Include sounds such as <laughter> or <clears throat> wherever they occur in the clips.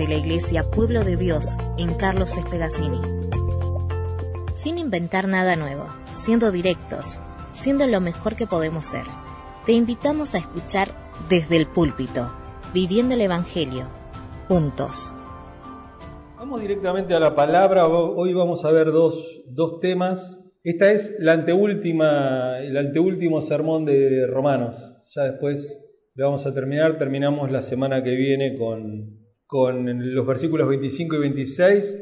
desde la Iglesia Pueblo de Dios en Carlos Espedacini. Sin inventar nada nuevo, siendo directos, siendo lo mejor que podemos ser, te invitamos a escuchar desde el púlpito, viviendo el Evangelio, juntos. Vamos directamente a la palabra. Hoy vamos a ver dos, dos temas. Esta es la anteúltima, el anteúltimo sermón de Romanos. Ya después vamos a terminar. Terminamos la semana que viene con, con los versículos 25 y 26.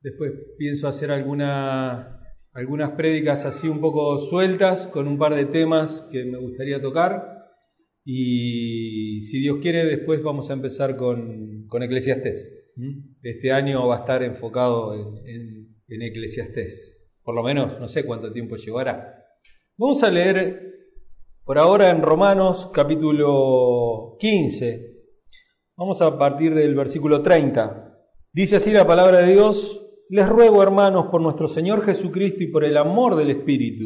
Después pienso hacer alguna, algunas prédicas así un poco sueltas con un par de temas que me gustaría tocar. Y si Dios quiere, después vamos a empezar con, con Eclesiastés. Este año va a estar enfocado en, en, en Eclesiastés. Por lo menos, no sé cuánto tiempo llevará. Vamos a leer por ahora en Romanos capítulo 15. Vamos a partir del versículo 30. Dice así la palabra de Dios, les ruego hermanos por nuestro Señor Jesucristo y por el amor del Espíritu,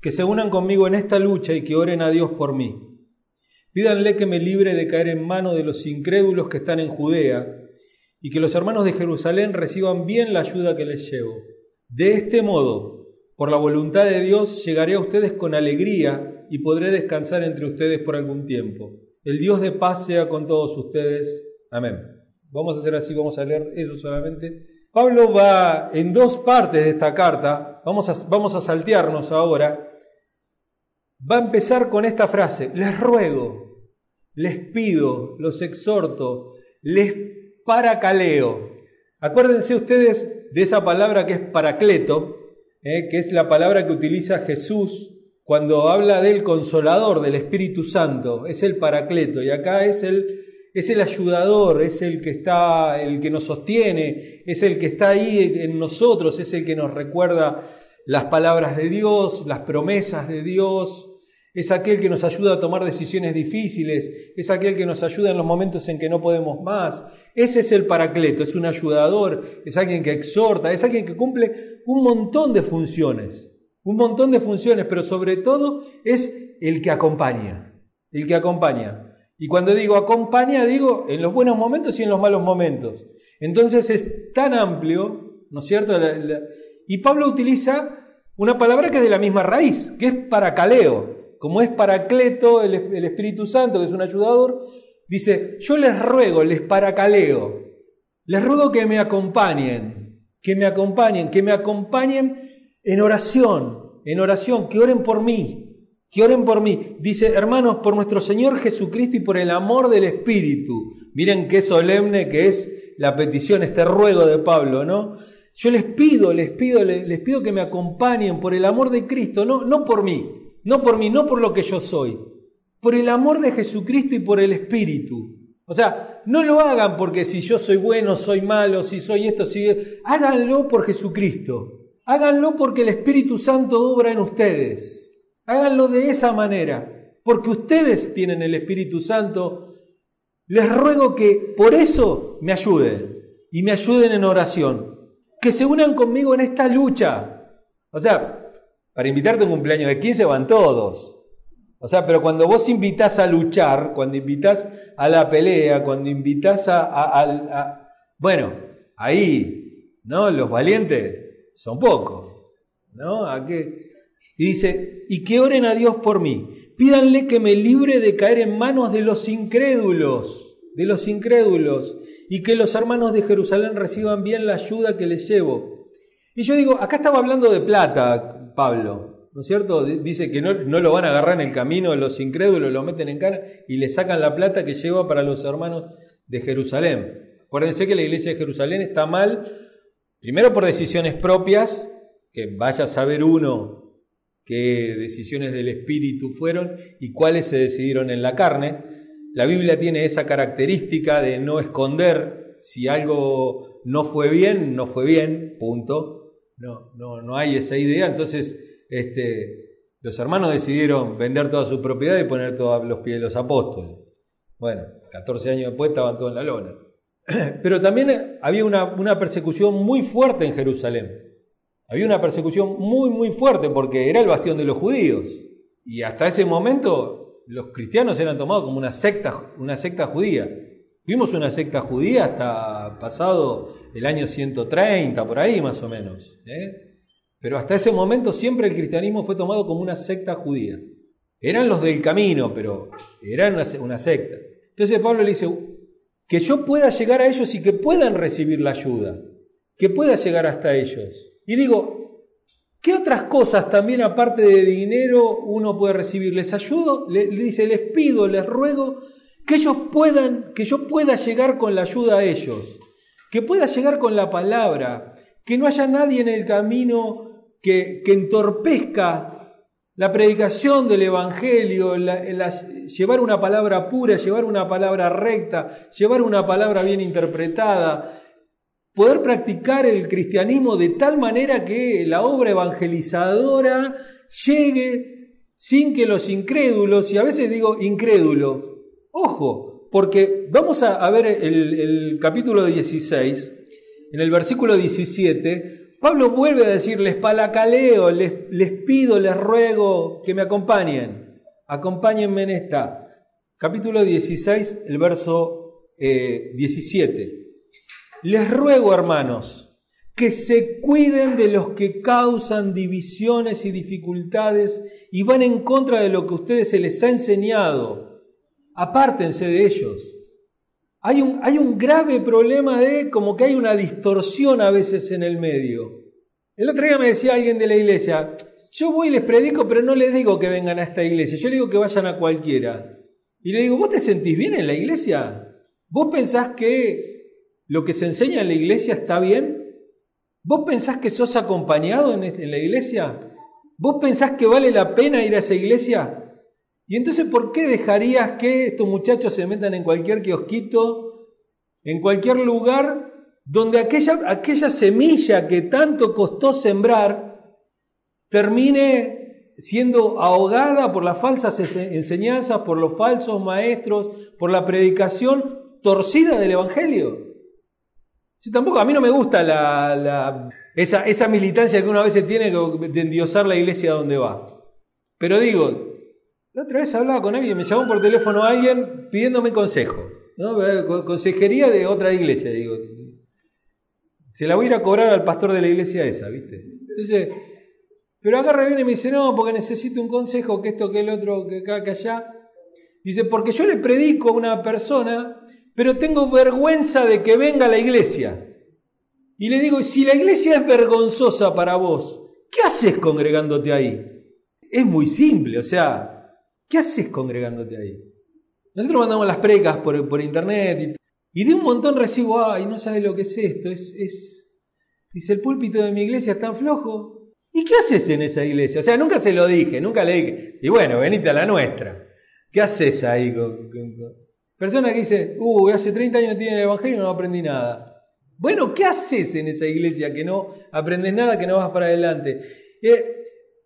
que se unan conmigo en esta lucha y que oren a Dios por mí. Pídanle que me libre de caer en mano de los incrédulos que están en Judea y que los hermanos de Jerusalén reciban bien la ayuda que les llevo. De este modo, por la voluntad de Dios, llegaré a ustedes con alegría y podré descansar entre ustedes por algún tiempo. El Dios de paz sea con todos ustedes. Amén. Vamos a hacer así, vamos a leer eso solamente. Pablo va en dos partes de esta carta, vamos a, vamos a saltearnos ahora. Va a empezar con esta frase, les ruego, les pido, los exhorto, les paracaleo. Acuérdense ustedes de esa palabra que es paracleto, eh, que es la palabra que utiliza Jesús cuando habla del consolador, del Espíritu Santo. Es el paracleto y acá es el, es el ayudador, es el que está, el que nos sostiene, es el que está ahí en nosotros, es el que nos recuerda las palabras de Dios, las promesas de Dios, es aquel que nos ayuda a tomar decisiones difíciles, es aquel que nos ayuda en los momentos en que no podemos más. Ese es el paracleto, es un ayudador, es alguien que exhorta, es alguien que cumple un montón de funciones, un montón de funciones, pero sobre todo es el que acompaña, el que acompaña. Y cuando digo acompaña, digo en los buenos momentos y en los malos momentos. Entonces es tan amplio, ¿no es cierto? y Pablo utiliza una palabra que es de la misma raíz, que es paracaleo como es Paracleto, el, el Espíritu Santo, que es un ayudador, dice, yo les ruego, les paracaleo, les ruego que me acompañen, que me acompañen, que me acompañen en oración, en oración, que oren por mí, que oren por mí. Dice, hermanos, por nuestro Señor Jesucristo y por el amor del Espíritu. Miren qué solemne que es la petición, este ruego de Pablo, ¿no? Yo les pido, les pido, les, pido que me acompañen por el amor de Cristo, no, no por mí, no por mí, no por lo que yo soy, por el amor de Jesucristo y por el Espíritu. O sea, no lo hagan porque si yo soy bueno, soy malo, si soy esto, si... Háganlo por Jesucristo. Háganlo porque el Espíritu Santo obra en ustedes. Háganlo de esa manera. Porque ustedes tienen el Espíritu Santo. Les ruego que por eso me ayuden. Y me ayuden en oración. Que se unan conmigo en esta lucha. O sea, para invitarte a un cumpleaños de 15 van todos. O sea, pero cuando vos invitas a luchar, cuando invitas a la pelea, cuando invitas a, Bueno, ahí, ¿no? Los valientes son pocos, ¿no? ¿A qué? Y dice, y que oren a Dios por mí. Pídanle que me libre de caer en manos de los incrédulos, de los incrédulos, y que los hermanos de Jerusalén reciban bien la ayuda que les llevo. Y yo digo, acá estaba hablando de plata, Pablo, ¿no es cierto? Dice que no, lo van a agarrar en el camino los incrédulos, lo meten en cara y le sacan la plata que lleva para los hermanos de Jerusalén. Acuérdense que la iglesia de Jerusalén está mal, primero por decisiones propias, que vaya a saber uno qué decisiones del espíritu fueron y cuáles se decidieron en la carne. La Biblia tiene esa característica de no esconder si algo no fue bien, no fue bien, punto. No, no, no hay esa idea. Entonces, este, los hermanos decidieron vender toda su propiedad y poner todos los pies de los apóstoles. Bueno, 14 años después estaban todos en la lona. <clears throat> Pero también había una, persecución muy fuerte en Jerusalén. Había una persecución muy, muy fuerte porque era el bastión de los judíos. Y hasta ese momento los cristianos eran tomados como una secta, una secta judía. Fuimos una secta judía hasta pasado el año 130, por ahí más o menos. ¿eh? Pero hasta ese momento siempre el cristianismo fue tomado como una secta judía. Eran los del camino, pero eran una, una secta. Entonces Pablo le dice, que yo pueda llegar a ellos y que puedan recibir la ayuda, que pueda llegar hasta ellos. Y digo, ¿qué otras cosas también aparte de dinero uno puede recibir? Les ayudo, le, dice, les pido, les ruego que ellos puedan, que yo pueda llegar con la ayuda a ellos, que pueda llegar con la palabra, que no haya nadie en el camino que, que entorpezca la predicación del Evangelio, llevar una palabra pura, llevar una palabra recta, llevar una palabra bien interpretada, poder practicar el cristianismo de tal manera que la obra evangelizadora llegue sin que los incrédulos, y a veces digo incrédulo, ojo, porque vamos a, ver el, el capítulo 16, en el versículo 17, Pablo vuelve a decirles, palacaleo, les, les pido, les ruego que me acompañen. Acompáñenme en esta. Capítulo 16, el verso 17. Eh, les ruego, hermanos, que se cuiden de los que causan divisiones y dificultades y van en contra de lo que ustedes se les ha enseñado. Apártense de ellos. Hay un, hay un grave problema de como que hay una distorsión a veces en el medio. El otro día me decía alguien de la iglesia, yo voy y les predico, pero no les digo que vengan a esta iglesia, yo les digo que vayan a cualquiera. Y le digo, ¿vos te sentís bien en la iglesia? ¿Vos pensás que lo que se enseña en la iglesia está bien? ¿Vos pensás que sos acompañado en, la iglesia? ¿Vos pensás que vale la pena ir a esa iglesia? Y entonces, ¿por qué dejarías que estos muchachos se metan en cualquier kiosquito, en cualquier lugar, donde aquella, semilla que tanto costó sembrar termine siendo ahogada por las falsas enseñanzas, por los falsos maestros, por la predicación torcida del Evangelio? Si tampoco, a mí no me gusta la, esa, esa militancia que uno a veces tiene de endiosar la iglesia donde va. Pero digo, la otra vez hablaba con alguien, me llamó por teléfono alguien pidiéndome consejo, consejería de otra iglesia, digo. Se la voy a ir a cobrar al pastor de la iglesia esa, ¿viste? Entonces, pero acá viene y me dice, no, porque necesito un consejo, que esto, que el otro, que acá, que allá. Dice, porque yo le predico a una persona, pero tengo vergüenza de que venga a la iglesia. Y le digo, si la iglesia es vergonzosa para vos, ¿qué haces congregándote ahí? Es muy simple, o sea, ¿Qué haces congregándote ahí? Nosotros mandamos las precas por, internet y, de un montón recibo, ay, no sabes lo que es esto, es, dice, el púlpito de mi iglesia es tan flojo. ¿Y qué haces en esa iglesia? O sea, nunca se lo dije, nunca le dije, y bueno, venite a la nuestra. ¿Qué haces ahí? Con, Persona que dice, uh, hace 30 años tiene el Evangelio y no aprendí nada. Bueno, ¿qué haces en esa iglesia que no aprendes nada, que no vas para adelante? Eh,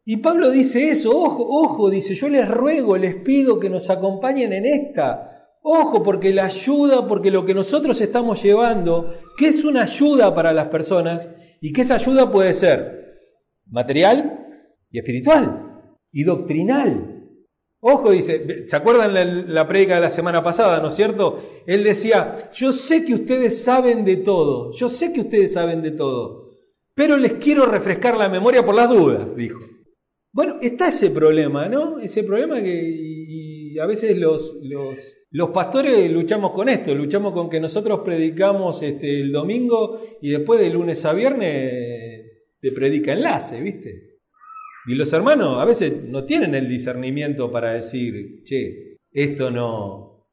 y Pablo dice eso, ojo, ojo, dice, yo les ruego, les pido que nos acompañen en esta. Ojo, porque la ayuda, porque lo que nosotros estamos llevando, que es una ayuda para las personas, y que esa ayuda puede ser material y espiritual, y doctrinal. Ojo, dice, ¿se acuerdan la, la prédica de la semana pasada, no es cierto? Él decía, yo sé que ustedes saben de todo, yo sé que ustedes saben de todo, pero les quiero refrescar la memoria por las dudas, dijo. Bueno, está ese problema, ¿no? Ese problema que a veces los, los, los, pastores luchamos con esto, luchamos con que nosotros predicamos este, el domingo y después de lunes a viernes te predica enlace, ¿viste? Y los hermanos a veces no tienen el discernimiento para decir, che, esto no,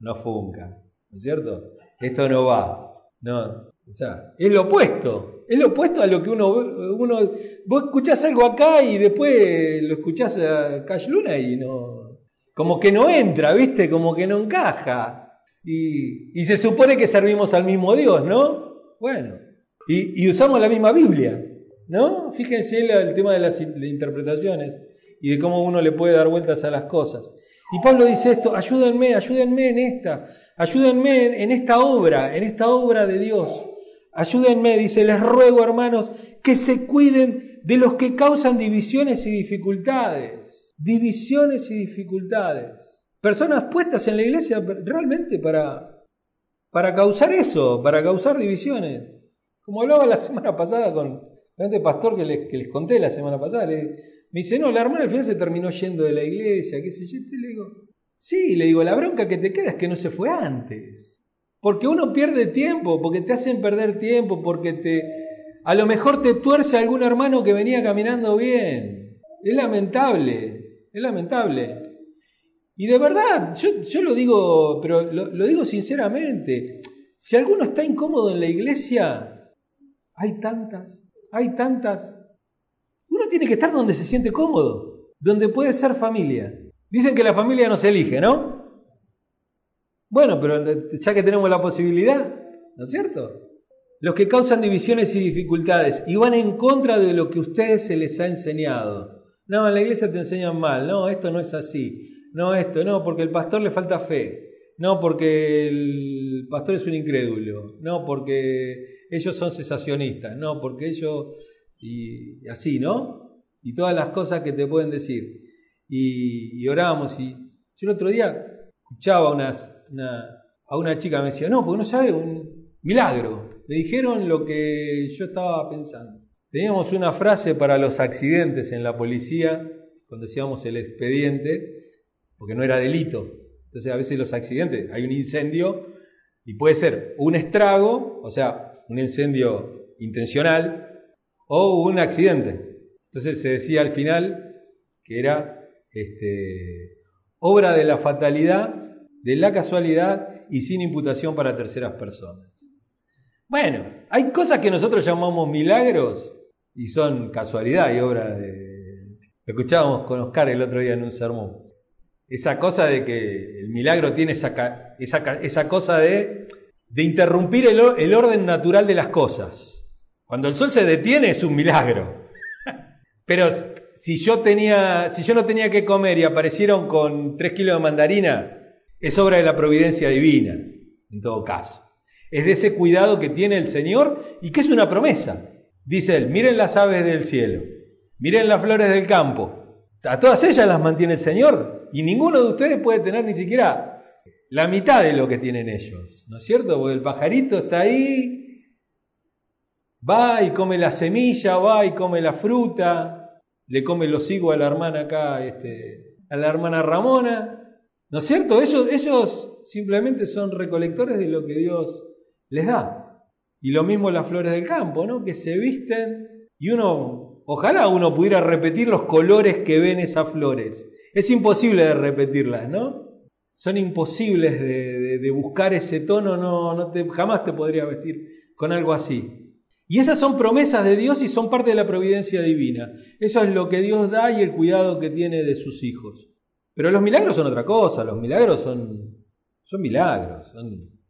no funca, ¿no es cierto? Esto no va. No, o sea, es lo opuesto. Es lo opuesto a lo que uno, uno. Vos escuchás algo acá y después lo escuchás a Cash Luna y no. Como que no entra, ¿viste? Como que no encaja. Y, y se supone que servimos al mismo Dios, ¿no? Bueno. Y, y usamos la misma Biblia, ¿no? Fíjense el, tema de las interpretaciones y de cómo uno le puede dar vueltas a las cosas. Y Pablo dice esto: ayúdenme, ayúdenme en esta, ayúdenme en esta obra, en esta obra de Dios. Ayúdenme, dice, les ruego hermanos que se cuiden de los que causan divisiones y dificultades. Divisiones y dificultades. Personas puestas en la iglesia realmente para, para causar eso, para causar divisiones. Como hablaba la <laughs> semana pasada con este pastor que les, conté la semana pasada, me dice, no, la hermana al final se terminó yendo de la iglesia, qué sé yo, y le digo, sí, le digo, la bronca que te queda es que no se fue antes. Porque uno pierde tiempo, porque te hacen perder tiempo, porque te, a lo mejor te tuerce algún hermano que venía caminando bien. Es lamentable, es lamentable. Y de verdad, yo, lo digo, pero lo, digo sinceramente, si alguno está incómodo en la iglesia, hay tantas, hay tantas. Uno tiene que estar donde se siente cómodo, donde puede ser familia. Dicen que la familia no se elige, ¿no? Bueno, pero ya que tenemos la posibilidad, ¿no es cierto? Los que causan divisiones y dificultades y van en contra de lo que ustedes se les ha enseñado. No, en la iglesia te enseñan mal, no, esto no es así no esto, no, porque el pastor le falta fe, no, porque el pastor es un incrédulo, no, porque ellos son cesacionistas, no, porque ellos, y, así, ¿no? Y todas las cosas que te pueden decir. Y, y orábamos, y yo el otro día escuchaba unas, a una chica, me decía, no, porque no sabe, un milagro. Le dijeron lo que yo estaba pensando. Teníamos una frase para los accidentes en la policía, cuando decíamos el expediente, porque no era delito. Entonces a veces los accidentes, hay un incendio y puede ser un estrago, o sea, un incendio intencional, o un accidente. Entonces se decía al final que era este, obra de la fatalidad, de la casualidad y sin imputación para terceras personas. Bueno, hay cosas que nosotros llamamos milagros y son casualidad y obra de... Lo escuchábamos con Oscar el otro día en un sermón. Esa cosa de que el milagro tiene esa, esa, cosa de, de interrumpir el, el, orden natural de las cosas. Cuando el sol se detiene es un milagro. <laughs> Pero si yo, tenía, si yo no tenía que comer y aparecieron con tres kilos de mandarina, es obra de la providencia divina, en todo caso. Es de ese cuidado que tiene el Señor y que es una promesa. Dice él, miren las aves del cielo, miren las flores del campo, a todas ellas las mantiene el Señor y ninguno de ustedes puede tener ni siquiera la mitad de lo que tienen ellos, ¿no es cierto? Porque el pajarito está ahí, va y come la semilla, va y come la fruta, le come los higos a la hermana acá, este, a la hermana Ramona, ¿no es cierto? Ellos, ellos simplemente son recolectores de lo que Dios les da. Y lo mismo las flores del campo, ¿no? Que se visten y uno Ojalá uno pudiera repetir los colores que ven esas flores. Es imposible de repetirlas, ¿no? Son imposibles de, buscar ese tono, no, no te, jamás te podría vestir con algo así. Y esas son promesas de Dios y son parte de la providencia divina. Eso es lo que Dios da y el cuidado que tiene de sus hijos. Pero los milagros son otra cosa, los milagros son, son milagros.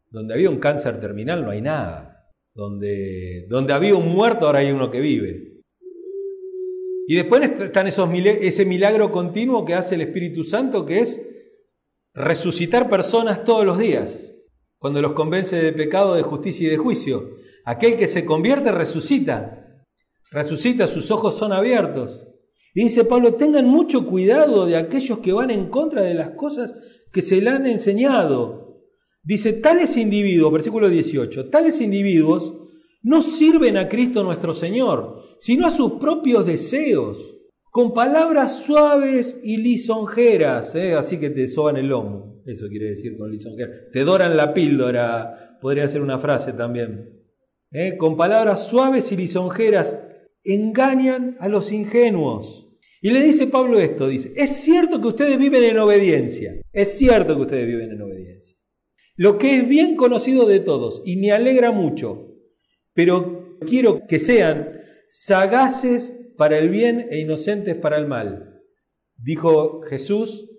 donde había un cáncer terminal no hay nada. Donde, donde había un muerto ahora hay uno que vive. Y después están esos, ese milagro continuo que hace el Espíritu Santo, que es resucitar personas todos los días, cuando los convence de pecado, de justicia y de juicio. Aquel que se convierte resucita, resucita, sus ojos son abiertos. Dice Pablo, tengan mucho cuidado de aquellos que van en contra de las cosas que se le han enseñado. Dice, tales individuos, versículo 18, tales individuos no sirven a Cristo nuestro Señor, sino a sus propios deseos, con palabras suaves y lisonjeras, ¿eh? así que te soban el lomo, eso quiere decir con lisonjeras, te doran la píldora, podría ser una frase también, ¿eh? con palabras suaves y lisonjeras engañan a los ingenuos. Y le dice Pablo esto, dice, es cierto que ustedes viven en obediencia, es cierto que ustedes viven en obediencia. Lo que es bien conocido de todos y me alegra mucho, pero quiero que sean sagaces para el bien e inocentes para el mal. Dijo Jesús,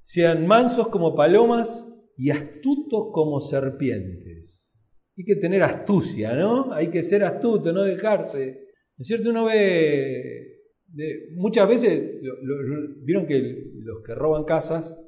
sean mansos como palomas y astutos como serpientes. Hay que tener astucia, ¿no? Hay que ser astuto, no dejarse. ¿No es cierto? Uno ve, muchas veces, vieron que los que roban casas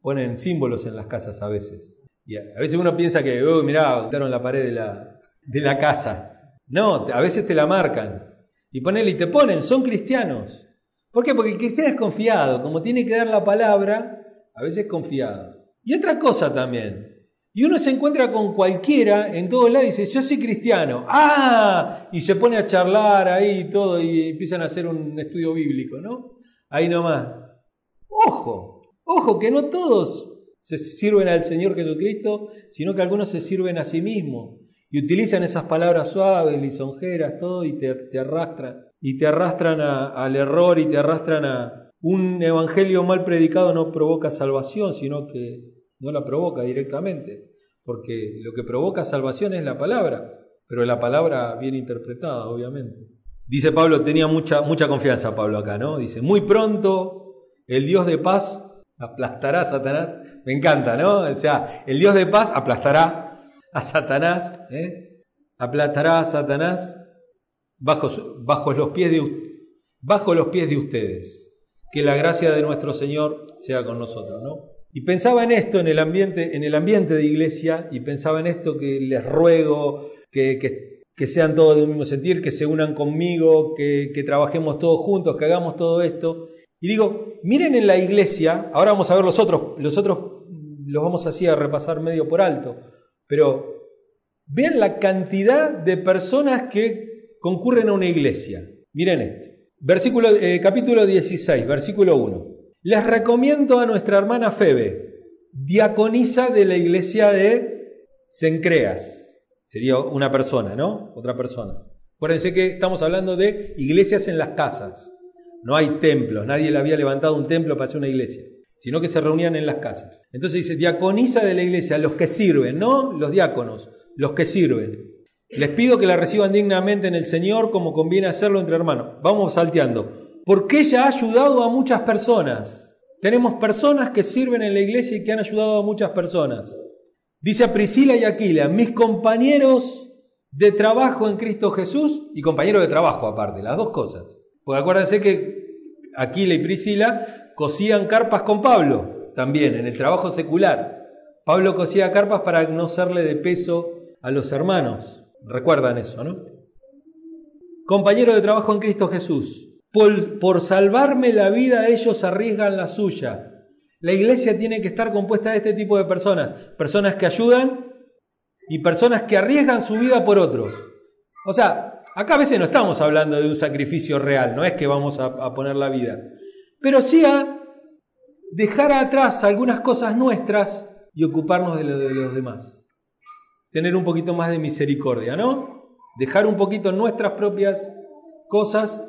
ponen símbolos en las casas a veces. Y a, veces uno piensa que, uy, mirá, quitaron la pared de la, de la casa. No, a veces te la marcan. Y ponele y te ponen, son cristianos. ¿Por qué? Porque el cristiano es confiado. Como tiene que dar la palabra, a veces es confiado. Y otra cosa también. Y uno se encuentra con cualquiera en todos lados y dice, yo soy cristiano. ¡Ah! Y se pone a charlar ahí y todo y empiezan a hacer un estudio bíblico, ¿no? Ahí nomás. Ojo, ojo, que no todos se sirven al Señor Jesucristo, sino que algunos se sirven a sí mismos y utilizan esas palabras suaves, lisonjeras, todo, y te, arrastran, y te arrastran al error y te arrastran a un evangelio mal predicado no provoca salvación, sino que no la provoca directamente, porque lo que provoca salvación es la palabra, pero la palabra bien interpretada, obviamente. Dice Pablo, tenía mucha, mucha confianza Pablo acá, ¿no? Dice, muy pronto el Dios de paz aplastará a Satanás. Me encanta, ¿no? O sea, el Dios de paz aplastará a Satanás, ¿eh? aplastará a Satanás bajo, bajo, los pies de, bajo los pies de ustedes. Que la gracia de nuestro Señor sea con nosotros, ¿no? Y pensaba en esto en el ambiente, en el ambiente de iglesia, y pensaba en esto que les ruego que, que, sean todos del mismo sentir, que se unan conmigo, que, trabajemos todos juntos, que hagamos todo esto. Y digo, miren en la iglesia, ahora vamos a ver los otros, los otros los vamos así a repasar medio por alto, pero vean la cantidad de personas que concurren a una iglesia. Miren esto. Versículo, eh, capítulo 16, versículo 1. Les recomiendo a nuestra hermana Febe, diaconisa de la iglesia de Sencreas. Sería una persona, ¿no? Otra persona. Acuérdense que estamos hablando de iglesias en las casas. No hay templos, nadie le había levantado un templo para hacer una iglesia, sino que se reunían en las casas. Entonces dice, diaconisa de la iglesia, los que sirven, no los diáconos, los que sirven. Les pido que la reciban dignamente en el Señor como conviene hacerlo entre hermanos. Vamos salteando porque ella ha ayudado a muchas personas. Tenemos personas que sirven en la iglesia y que han ayudado a muchas personas. Dice a Priscila y Aquila, mis compañeros de trabajo en Cristo Jesús y compañeros de trabajo aparte, las dos cosas. Porque acuérdense que Aquila y Priscila cosían carpas con Pablo también en el trabajo secular. Pablo cosía carpas para no serle de peso a los hermanos. Recuerdan eso, ¿no? Compañero de trabajo en Cristo Jesús. Por, salvarme la vida ellos arriesgan la suya. La iglesia tiene que estar compuesta de este tipo de personas. Personas que ayudan y personas que arriesgan su vida por otros. O sea, acá a veces no estamos hablando de un sacrificio real, no es que vamos a, poner la vida. Pero sí a dejar atrás algunas cosas nuestras y ocuparnos de lo de los demás. Tener un poquito más de misericordia, ¿no? Dejar un poquito nuestras propias cosas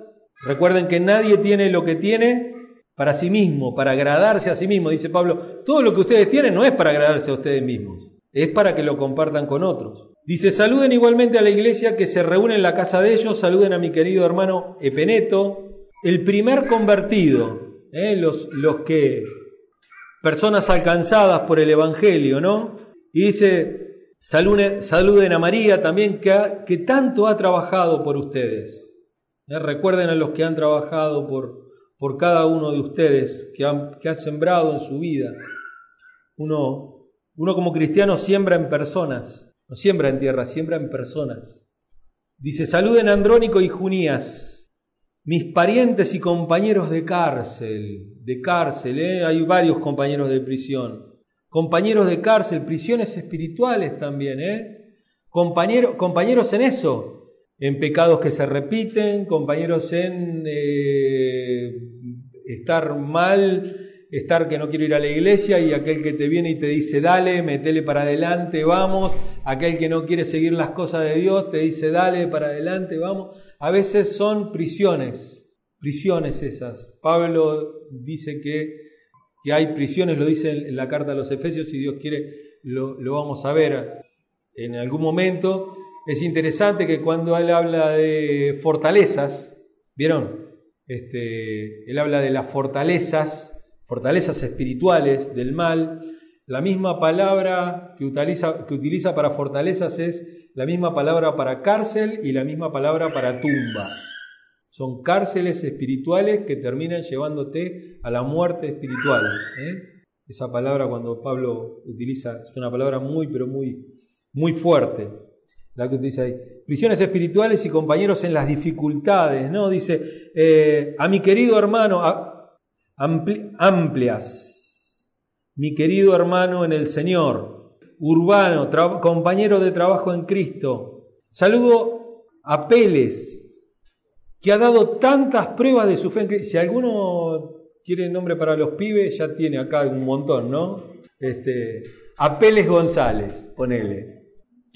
Recuerden que nadie tiene lo que tiene para sí mismo, para agradarse a sí mismo. Dice Pablo, todo lo que ustedes tienen no es para agradarse a ustedes mismos, es para que lo compartan con otros. Dice, saluden igualmente a la iglesia que se reúne en la casa de ellos, saluden a mi querido hermano Epeneto, el primer convertido, ¿eh? los, los que, personas alcanzadas por el Evangelio, ¿no? Y dice, saluden, saluden a María también, que, que tanto ha trabajado por ustedes. ¿Eh? Recuerden a los que han trabajado por, por cada uno de ustedes, que han, que sembrado en su vida. Uno, uno como cristiano siembra en personas, no siembra en tierra, siembra en personas. Dice, saluden Andrónico y Junías, mis parientes y compañeros de cárcel, de cárcel, ¿eh? hay varios compañeros de prisión, compañeros de cárcel, prisiones espirituales también, ¿eh? compañeros en eso, en pecados que se repiten, compañeros en eh, estar mal, estar que no quiero ir a la iglesia y aquel que te viene y te dice dale, metele para adelante, vamos, aquel que no quiere seguir las cosas de Dios te dice dale para adelante, vamos. A veces son prisiones, prisiones esas. Pablo dice que, que hay prisiones, lo dice en la carta a los Efesios, si Dios quiere lo, lo vamos a ver en algún momento es interesante que cuando él habla de fortalezas, ¿vieron? Este, él habla de las fortalezas, fortalezas espirituales del mal. La misma palabra que utiliza, que utiliza para fortalezas es la misma palabra para cárcel y la misma palabra para tumba. Son cárceles espirituales que terminan llevándote a la muerte espiritual. ¿eh? Esa palabra cuando Pablo utiliza es una palabra muy, pero muy, muy fuerte la que dice ahí. Prisiones espirituales y compañeros en las dificultades, ¿no? Dice, eh, a mi querido hermano, amplias, mi querido hermano en el Señor. Urbano, compañero de trabajo en Cristo. Saludo a Peles, que ha dado tantas pruebas de su fe. Si alguno quiere nombre para los pibes, ya tiene acá un montón, ¿no? Este, a González, ponele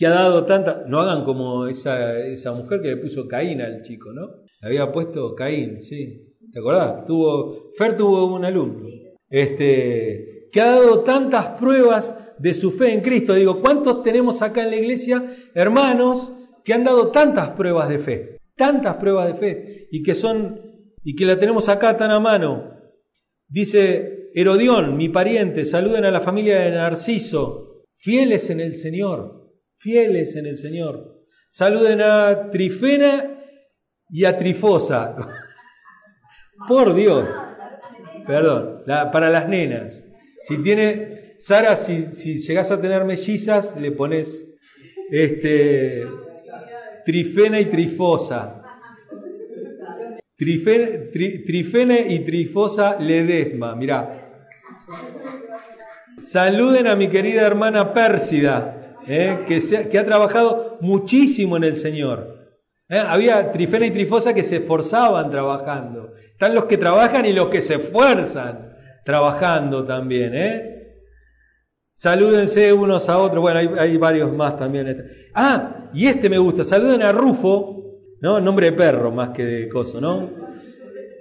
que ha dado tanta. No hagan como esa, esa mujer que le puso Caín al chico, ¿no? Le había puesto Caín, sí. ¿Te acordás? Tuvo, Fer tuvo un alumno. Este, que ha dado tantas pruebas de su fe en Cristo. Digo, ¿cuántos tenemos acá en la iglesia hermanos que han dado tantas pruebas de fe? Tantas pruebas de fe y que son y que la tenemos acá tan a mano. Dice Herodión, mi pariente, saluden a la familia de Narciso, fieles en el Señor fieles en el Señor. Saluden a Trifena y a Trifosa. <laughs> Por Dios. Perdón, para las nenas. Si tiene, Sara, si, llegas a tener mellizas, le pones este, Trifena y Trifosa. Trifena, y Trifosa Ledesma, mirá. Saluden a mi querida hermana Pérsida, ¿eh? que, ha trabajado muchísimo en el Señor. ¿eh? Había Trifena y Trifosa que se esforzaban trabajando. Están los que trabajan y los que se esfuerzan trabajando también. ¿eh? Salúdense unos a otros. Bueno, hay, varios más también. Ah, y este me gusta. Saluden a Rufo, ¿no? Nombre de perro más que de coso, ¿no?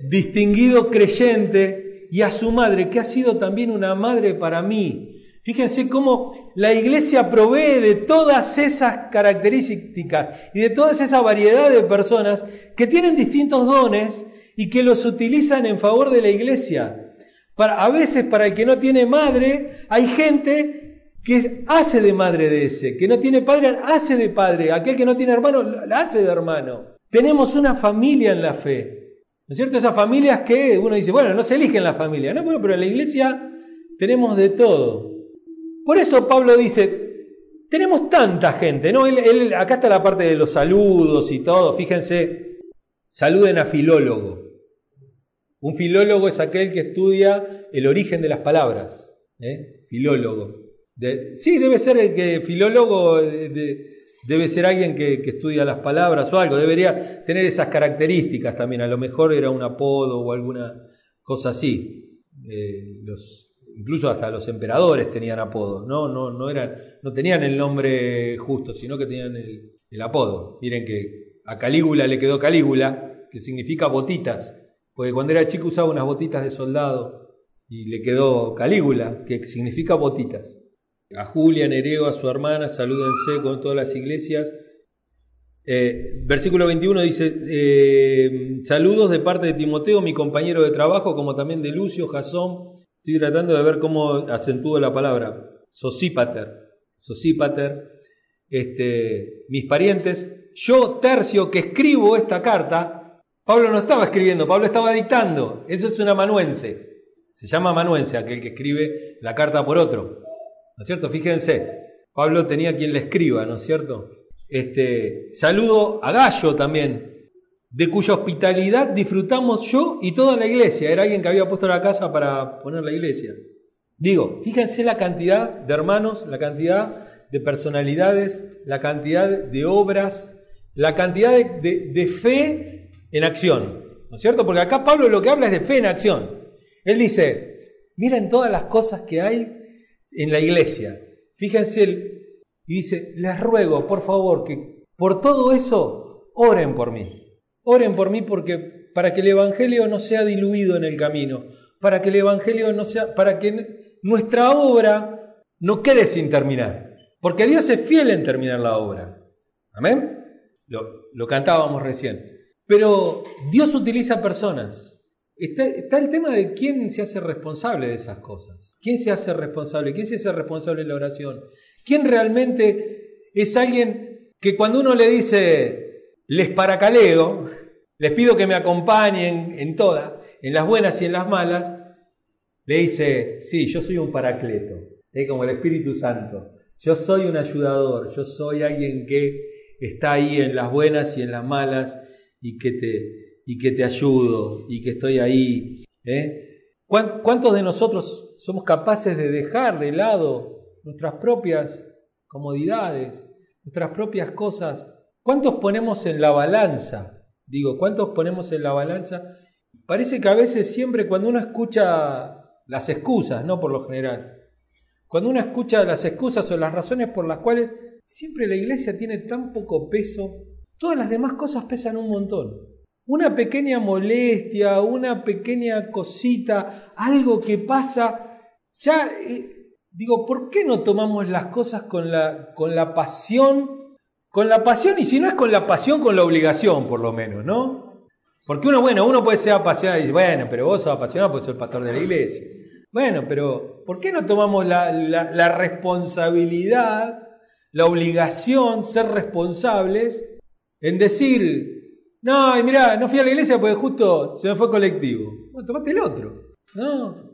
Distinguido creyente y a su madre, que ha sido también una madre para mí. Fíjense cómo la iglesia provee de todas esas características y de toda esa variedad de personas que tienen distintos dones y que los utilizan en favor de la iglesia. Para, a veces para el que no tiene madre, hay gente que hace de madre de ese, que no tiene padre, hace de padre, aquel que no tiene hermano, la hace de hermano. Tenemos una familia en la fe. ¿No es cierto? Esas familias que uno dice, bueno, no se eligen la familia, ¿no? Bueno, pero en la iglesia tenemos de todo. Por eso Pablo dice, tenemos tanta gente, ¿no? Él, acá está la parte de los saludos y todo, fíjense, saluden a filólogo. Un filólogo es aquel que estudia el origen de las palabras, ¿eh? filólogo. sí, debe ser el que filólogo debe ser alguien que, estudia las palabras o algo, debería tener esas características también, a lo mejor era un apodo o alguna cosa así. Eh, los incluso hasta los emperadores tenían apodos, ¿no? No, no, eran, no tenían el nombre justo, sino que tenían el, apodo. Miren que a Calígula le quedó Calígula, que significa botitas, porque cuando era chico usaba unas botitas de soldado y le quedó Calígula, que significa botitas. A Julia, Nereo, a su hermana, salúdense con todas las iglesias. Eh, versículo 21 dice, eh, saludos de parte de Timoteo, mi compañero de trabajo, como también de Lucio, Jasón Estoy tratando de ver cómo acentúo la palabra. Sosípater. Sosípater. Este, mis parientes. Yo, tercio, que escribo esta carta. Pablo no estaba escribiendo, Pablo estaba dictando. Eso es un amanuense. Se llama amanuense, aquel que escribe la carta por otro. ¿No es cierto? Fíjense. Pablo tenía quien le escriba, ¿no es cierto? Este, saludo a Gallo también, de cuya hospitalidad disfrutamos yo y toda la iglesia. Era alguien que había puesto la casa para poner la iglesia. Digo, fíjense la cantidad de hermanos, la cantidad de personalidades, la cantidad de obras, la cantidad de, fe en acción. ¿No es cierto? Porque acá Pablo lo que habla es de fe en acción. Él dice, miren todas las cosas que hay en la iglesia. Fíjense, y dice, les ruego, por favor, que por todo eso oren por mí. Oren por mí porque para que el evangelio no sea diluido en el camino, para que el evangelio no sea para que nuestra obra no quede sin terminar, porque Dios es fiel en terminar la obra. Amén. Lo, cantábamos recién. Pero Dios utiliza personas. Está, está, el tema de quién se hace responsable de esas cosas. ¿Quién se hace responsable? ¿Quién se hace responsable de la oración? ¿Quién realmente es alguien que cuando uno le dice, les paracaleo, les pido que me acompañen en todas, en las buenas y en las malas, le dice, sí, yo soy un paracleto, es como el Espíritu Santo, yo soy un ayudador, yo soy alguien que está ahí en las buenas y en las malas y que te, y que te ayudo y que estoy ahí. ¿eh? ¿Cuántos de nosotros somos capaces de dejar de lado nuestras propias comodidades, nuestras propias cosas. ¿Cuántos ponemos en la balanza? Digo, ¿cuántos ponemos en la balanza? Parece que a veces siempre cuando uno escucha las excusas, no por lo general, cuando uno escucha las excusas o las razones por las cuales siempre la iglesia tiene tan poco peso, todas las demás cosas pesan un montón. Una pequeña molestia, una pequeña cosita, algo que pasa, ya eh, digo, ¿por qué no tomamos las cosas con la, con la pasión? Con la pasión, y si no es con la pasión, con la obligación, por lo menos, ¿no? Porque uno, bueno, uno puede ser apasionado y dice, bueno, pero vos sos apasionado porque sos el pastor de la iglesia. Bueno, pero ¿por qué no tomamos la, la, responsabilidad, la obligación, ser responsables en decir, no, y mirá, no fui a la iglesia porque justo se me fue colectivo. Bueno, tomate el otro, ¿no?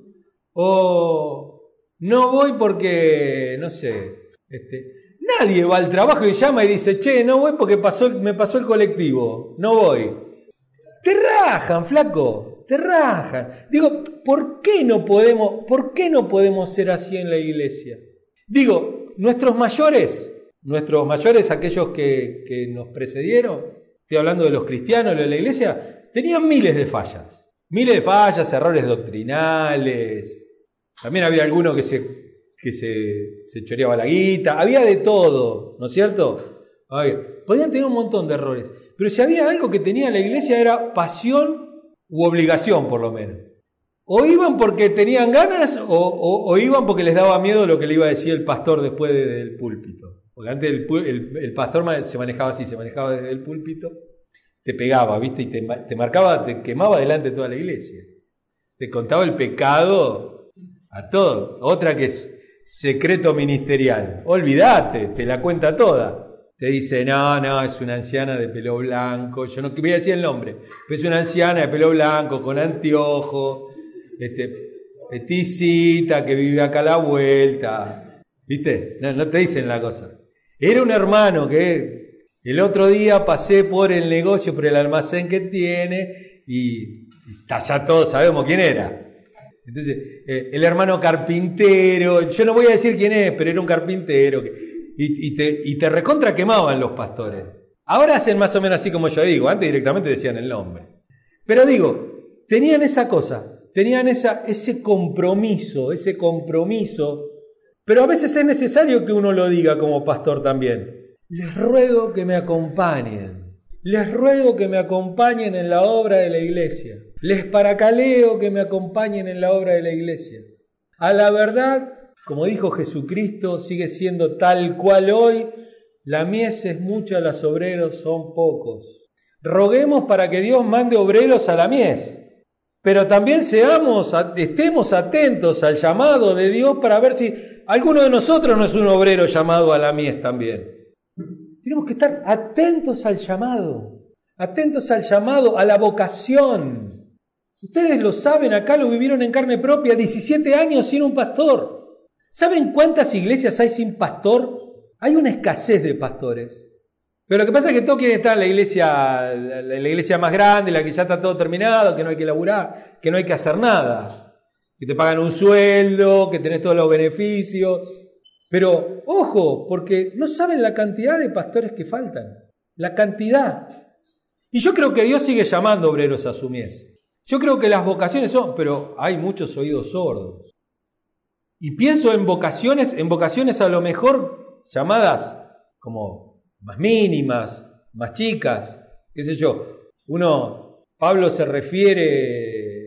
O no voy porque, no sé, este, nadie va al trabajo y llama y dice, che, no voy porque me pasó el colectivo, no voy. Te rajan, flaco te rajan. Digo, ¿por qué no podemos, por qué no podemos ser así en la iglesia? Digo, nuestros mayores, nuestros mayores, aquellos que, que nos precedieron, estoy hablando de los cristianos de la iglesia, tenían miles de fallas. Miles de fallas, errores doctrinales. También había alguno que se, que se, se choreaba la guita. Había de todo, ¿no es cierto? podían tener un montón de errores. Pero si había algo que tenía la iglesia era pasión u obligación por lo menos. O iban porque tenían ganas o, iban porque les daba miedo lo que le iba a decir el pastor después del púlpito. Porque antes el, pastor se manejaba así, se manejaba desde el púlpito, te pegaba, ¿viste? Y te, marcaba, te quemaba delante de toda la iglesia. Te contaba el pecado a todos. Otra que es secreto ministerial. Olvídate, te la cuenta toda te dice, no, no, es una anciana de pelo blanco, yo no voy a decir el nombre, pero es una anciana de pelo blanco, con anteojo, este, peticita, que vive acá a la vuelta, ¿viste? No, te dicen la cosa. Era un hermano que el otro día pasé por el negocio, por el almacén que tiene, y, está, ya todos sabemos quién era. Entonces, eh, el hermano carpintero, yo no voy a decir quién es, pero era un carpintero y, te, y te recontra quemaban los pastores. Ahora hacen más o menos así como yo digo, antes directamente decían el nombre. Pero digo, tenían esa cosa, tenían esa, ese compromiso, ese compromiso, pero a veces es necesario que uno lo diga como pastor también. Les ruego que me acompañen, les ruego que me acompañen en la obra de la iglesia, les paracaleo que me acompañen en la obra de la iglesia. A la verdad como dijo Jesucristo, sigue siendo tal cual hoy. La mies es mucha, los obreros son pocos. Roguemos para que Dios mande obreros a la mies, pero también seamos, estemos atentos al llamado de Dios para ver si alguno de nosotros no es un obrero llamado a la mies también. Tenemos que estar atentos al llamado, atentos al llamado, a la vocación. Ustedes lo saben, acá lo vivieron en carne propia, 17 años sin un pastor. ¿Saben cuántas iglesias hay sin pastor? Hay una escasez de pastores. Pero lo que pasa es que todos quieren estar en la iglesia, la iglesia más grande, la que ya está todo terminado, que no hay que laburar, que no hay que hacer nada. Que te pagan un sueldo, que tenés todos los beneficios. Pero ojo, porque no saben la cantidad de pastores que faltan. La cantidad. Y yo creo que Dios sigue llamando obreros a su mies. Yo creo que las vocaciones son, pero hay muchos oídos sordos. Y pienso en vocaciones, en vocaciones a lo mejor llamadas como más mínimas, más chicas, qué sé yo. Uno, Pablo se refiere,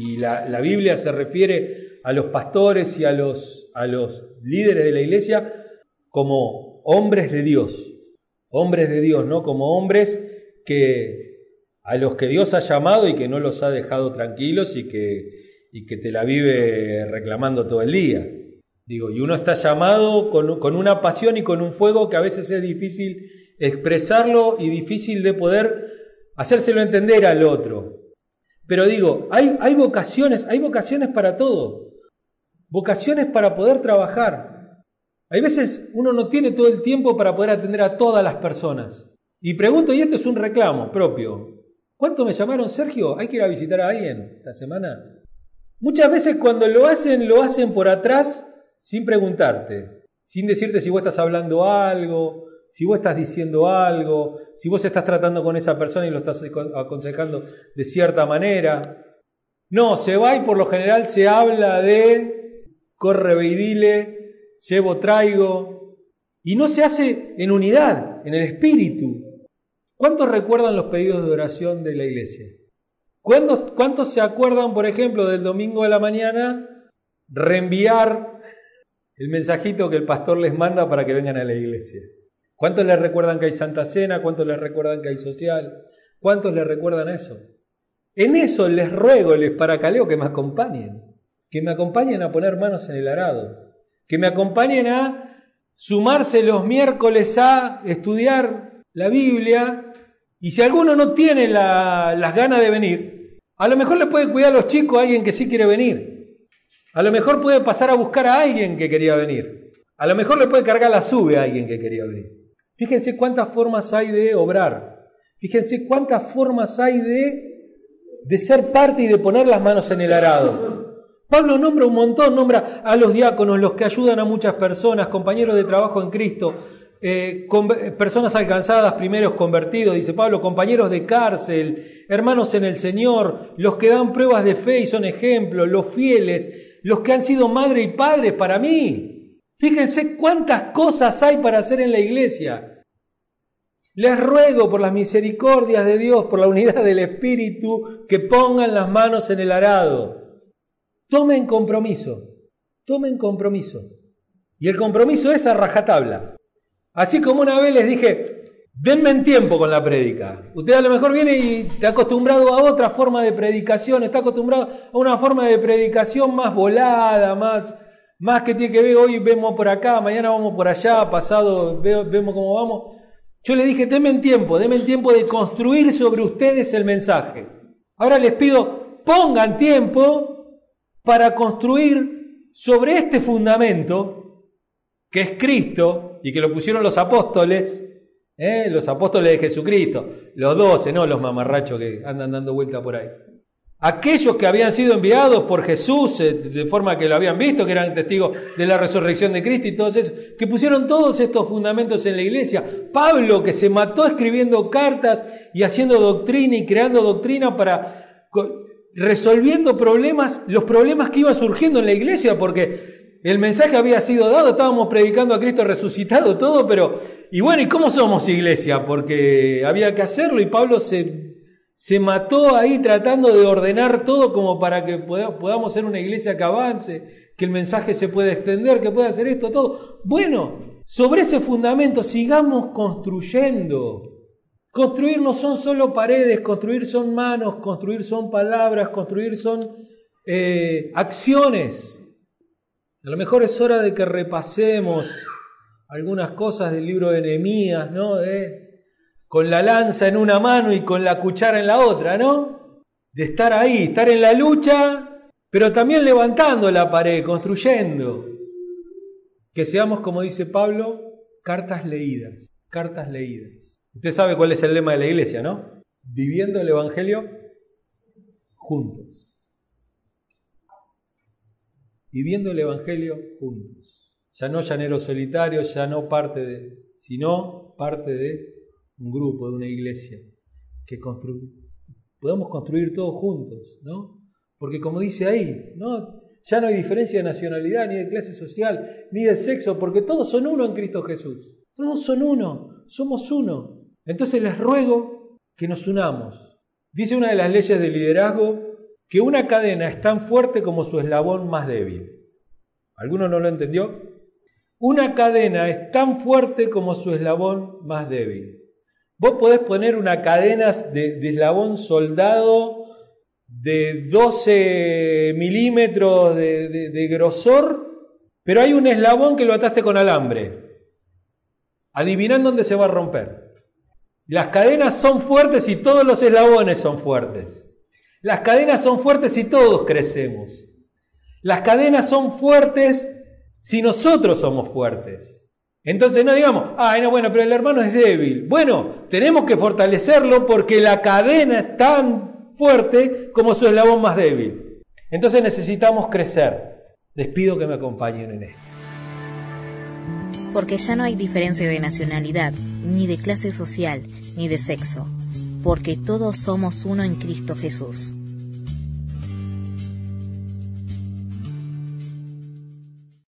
y, la, Biblia se refiere a los pastores y a los, a los líderes de la iglesia como hombres de Dios, hombres de Dios, ¿no? Como hombres que a los que Dios ha llamado y que no los ha dejado tranquilos y que y que te la vive reclamando todo el día. Digo, y uno está llamado con, con, una pasión y con un fuego que a veces es difícil expresarlo y difícil de poder hacérselo entender al otro. Pero digo, hay, hay vocaciones, hay vocaciones para todo. Vocaciones para poder trabajar. Hay veces uno no tiene todo el tiempo para poder atender a todas las personas. Y pregunto, y esto es un reclamo propio. ¿Cuánto me llamaron, Sergio? ¿Hay que ir a visitar a alguien esta semana? Muchas veces cuando lo hacen, lo hacen por atrás sin preguntarte. sin decirte si vos estás hablando algo, si vos estás diciendo algo, si vos estás tratando con esa persona y lo estás aconsejando de cierta manera. No, se va y por lo general se habla de corre, ve y dile, llevo, traigo, y no se hace en unidad, en el espíritu. ¿Cuántos recuerdan los pedidos de oración de la iglesia? ¿Cuántos, ¿Cuántos se acuerdan, por ejemplo, del domingo de la mañana reenviar el mensajito que el pastor les manda para que vengan a la iglesia? ¿Cuántos les recuerdan que hay Santa Cena? ¿Cuántos les recuerdan que hay social? ¿Cuántos les recuerdan eso? En eso les ruego, les paracaleo que me acompañen, que me acompañen a poner manos en el arado, que me acompañen a sumarse los miércoles a estudiar la Biblia y si alguno no tiene las ganas de venir, a lo mejor le puede cuidar a los chicos a alguien que sí quiere venir. A lo mejor puede pasar a buscar a alguien que quería venir. A lo mejor le puede cargar la sube a alguien que quería venir. Fíjense cuántas formas hay de obrar. Fíjense cuántas formas hay de, de ser parte y de poner las manos en el arado. Pablo nombra un montón, nombra a los diáconos, los que ayudan a muchas personas, compañeros de trabajo en Cristo, eh, personas alcanzadas, primeros convertidos, dice Pablo, compañeros de cárcel, hermanos en el Señor, los que dan pruebas de fe y son ejemplos, los fieles, los que han sido madre y padre para mí. Fíjense cuántas cosas hay para hacer en la iglesia. Les ruego por las misericordias de Dios, por la unidad del Espíritu, que pongan las manos en el arado. Tomen compromiso, tomen compromiso. Y el compromiso es a rajatabla. Así como una vez les dije, denme en tiempo con la prédica. Usted a lo mejor viene y está acostumbrado a otra forma de predicación, está acostumbrado a una forma de predicación más volada, más más que tiene que ver, hoy vemos por acá, mañana vamos por allá, pasado vemos cómo vamos. Yo le dije, denme en tiempo, denme en tiempo de construir sobre ustedes el mensaje. Ahora les pido, pongan tiempo para construir sobre este fundamento, que es Cristo, y que lo pusieron los apóstoles, ¿eh? los apóstoles de Jesucristo, los doce, no los mamarrachos que andan dando vuelta por ahí. Aquellos que habían sido enviados por Jesús, eh, de forma que lo habían visto, que eran testigos de la resurrección de Cristo y todos esos, que pusieron todos estos fundamentos en la iglesia. Pablo, que se mató escribiendo cartas y haciendo doctrina y creando doctrina para resolviendo problemas, los problemas que iban surgiendo en la iglesia, porque el mensaje había sido dado, estábamos predicando a Cristo resucitado, todo, pero, y bueno, ¿y cómo somos iglesia? Porque había que hacerlo y Pablo se se mató ahí tratando de ordenar todo como para que podamos ser una iglesia que avance, que el mensaje se pueda extender, que pueda hacer esto, todo. Bueno, sobre ese fundamento sigamos construyendo. Construir no son solo paredes, construir son manos, construir son palabras, construir son eh, acciones. A lo mejor es hora de que repasemos algunas cosas del libro de Nehemías, ¿no? De con la lanza en una mano y con la cuchara en la otra, ¿no? De estar ahí, estar en la lucha, pero también levantando la pared, construyendo. Que seamos, como dice Pablo, cartas leídas, cartas leídas. Usted sabe cuál es el lema de la iglesia, ¿no? Viviendo el Evangelio juntos. Viviendo el Evangelio juntos. Ya no llanero solitario, ya no parte de, sino parte de un grupo, de una iglesia, que podamos construir todos juntos, ¿no? Porque como dice ahí, ¿no? Ya no hay diferencia de nacionalidad, ni de clase social, ni de sexo, porque todos son uno en Cristo Jesús. Todos son uno, somos uno. Entonces les ruego que nos unamos. Dice una de las leyes del liderazgo que una cadena es tan fuerte como su eslabón más débil. ¿Alguno no lo entendió? Una cadena es tan fuerte como su eslabón más débil. Vos podés poner una cadena de, eslabón soldado de 12 milímetros de, grosor, pero hay un eslabón que lo ataste con alambre. Adivinan dónde se va a romper. Las cadenas son fuertes y todos los eslabones son fuertes. Las cadenas son fuertes y todos crecemos. Las cadenas son fuertes si nosotros somos fuertes. Entonces no digamos, ay, no, bueno, pero el hermano es débil. Bueno, tenemos que fortalecerlo porque la cadena es tan fuerte como su eslabón más débil. Entonces necesitamos crecer. Les pido que me acompañen en esto. Porque ya no hay diferencia de nacionalidad, ni de clase social, ni de sexo, porque todos somos uno en Cristo Jesús.